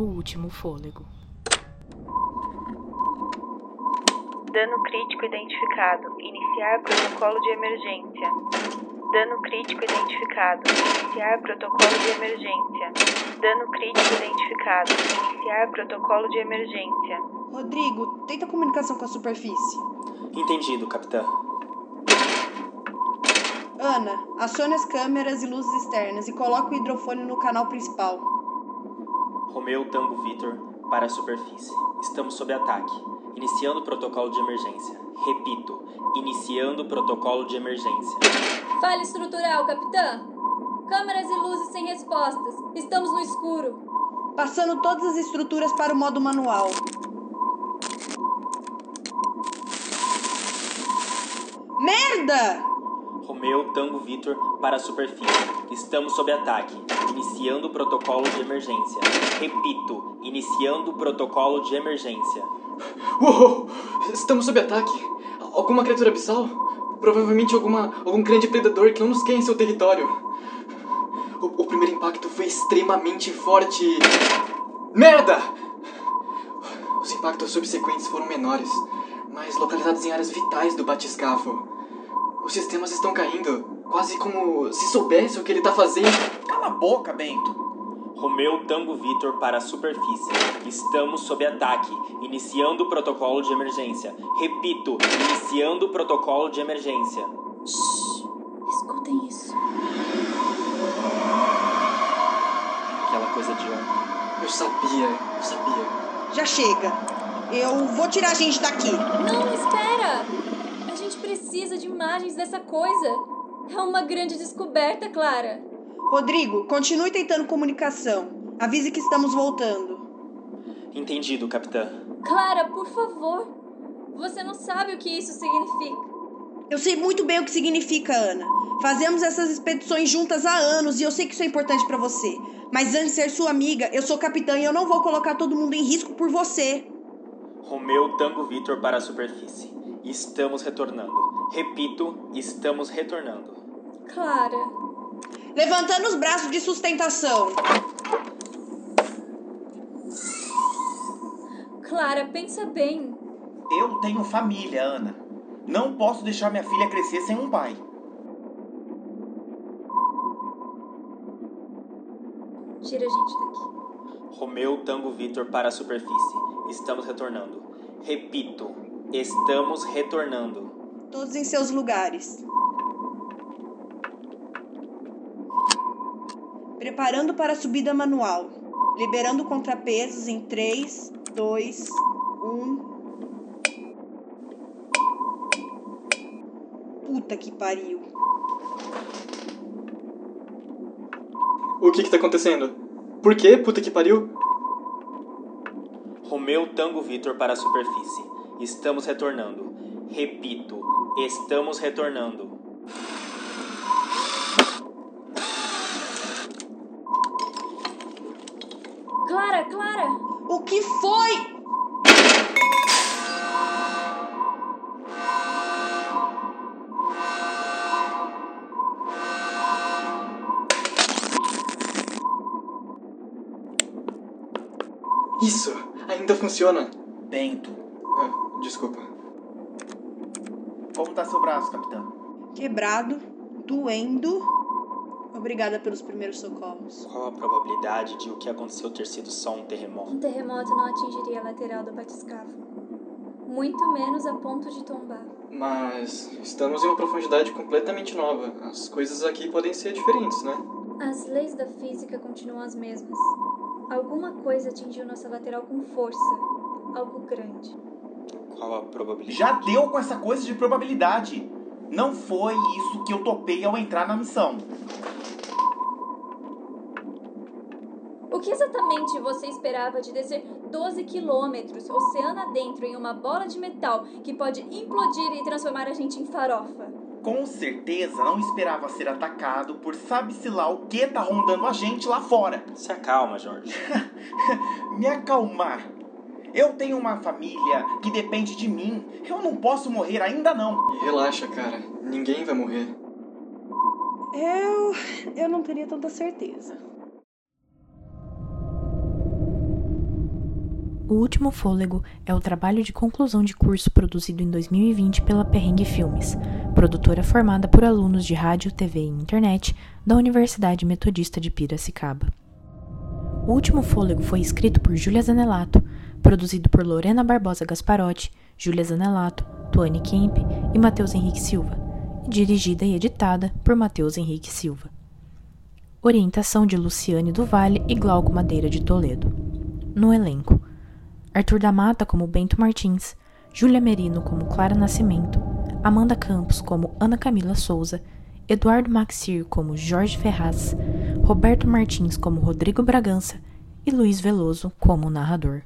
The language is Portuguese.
o último fôlego. Dano crítico identificado. Iniciar protocolo de emergência. Dano crítico identificado. Iniciar protocolo de emergência. Dano crítico identificado. Iniciar protocolo de emergência. Rodrigo, tenta comunicação com a superfície. Entendido, capitã. Ana, acione as câmeras e luzes externas e coloque o hidrofone no canal principal. Romeu Tango Vitor para a superfície. Estamos sob ataque. Iniciando o protocolo de emergência. Repito, iniciando o protocolo de emergência. Falha estrutural, capitã. Câmeras e luzes sem respostas. Estamos no escuro. Passando todas as estruturas para o modo manual. Merda! Romeu Tango Vitor para a superfície. Estamos sob ataque. Iniciando o protocolo de emergência. Repito, iniciando o protocolo de emergência. Uou! Estamos sob ataque. Alguma criatura abissal? Provavelmente alguma, algum grande predador que não nos quer em seu território. O, o primeiro impacto foi extremamente forte. Merda! Os impactos subsequentes foram menores, mas localizados em áreas vitais do batiscafo. Os sistemas estão caindo, quase como se soubesse o que ele está fazendo. Cala a boca, Bento. Romeu Tango Vitor para a superfície. Estamos sob ataque. Iniciando o protocolo de emergência. Repito, iniciando o protocolo de emergência. Shhh. Escutem isso. Aquela coisa de ontem. Eu sabia, eu sabia. Já chega. Eu vou tirar a gente daqui. Não, espera! Gente precisa de imagens dessa coisa. É uma grande descoberta, Clara. Rodrigo, continue tentando comunicação. Avise que estamos voltando. Entendido, capitã. Clara, por favor. Você não sabe o que isso significa. Eu sei muito bem o que significa, Ana. Fazemos essas expedições juntas há anos e eu sei que isso é importante para você. Mas antes de ser sua amiga, eu sou capitã e eu não vou colocar todo mundo em risco por você. Romeu Tango Vitor para a superfície. Estamos retornando. Repito, estamos retornando. Clara. Levantando os braços de sustentação. Clara, pensa bem. Eu tenho família, Ana. Não posso deixar minha filha crescer sem um pai. Tira a gente daqui. Romeu Tango Vitor para a superfície. Estamos retornando. Repito, estamos retornando. Todos em seus lugares. Preparando para a subida manual. Liberando contrapesos em 3, 2, 1. Puta que pariu. O que que tá acontecendo? Por que, puta que pariu? Romeu Tango Vitor para a superfície. Estamos retornando. Repito, estamos retornando. Clara, Clara! O que foi? Isso, ainda funciona. Bento, Ah, desculpa. como tá seu braço, capitã? Quebrado, doendo. Obrigada pelos primeiros socorros. Qual a probabilidade de o que aconteceu ter sido só um terremoto? Um terremoto não atingiria a lateral do batiscafo. Muito menos a ponto de tombar. Mas estamos em uma profundidade completamente nova. As coisas aqui podem ser diferentes, né? As leis da física continuam as mesmas. Alguma coisa atingiu nossa lateral com força. Algo grande. Qual a probabilidade? Já deu com essa coisa de probabilidade. Não foi isso que eu topei ao entrar na missão. O que exatamente você esperava de descer 12 quilômetros, oceano adentro, em uma bola de metal que pode implodir e transformar a gente em farofa? Com certeza não esperava ser atacado por sabe-se lá o que tá rondando a gente lá fora. Se acalma, Jorge. Me acalmar. Eu tenho uma família que depende de mim. Eu não posso morrer ainda não. Relaxa, cara. Ninguém vai morrer. Eu. Eu não teria tanta certeza. O Último Fôlego é o trabalho de conclusão de curso produzido em 2020 pela Perrengue Filmes, produtora formada por alunos de rádio, TV e internet da Universidade Metodista de Piracicaba. O Último Fôlego foi escrito por Júlia Zanelato, produzido por Lorena Barbosa Gasparotti, Júlia Zanelato, Tuane Kemp e Matheus Henrique Silva, e dirigida e editada por Matheus Henrique Silva. Orientação de Luciane do Vale e Glauco Madeira de Toledo. No elenco: Arthur da Mata como Bento Martins, Júlia Merino como Clara Nascimento, Amanda Campos como Ana Camila Souza, Eduardo Maxir como Jorge Ferraz, Roberto Martins como Rodrigo Bragança e Luiz Veloso como narrador.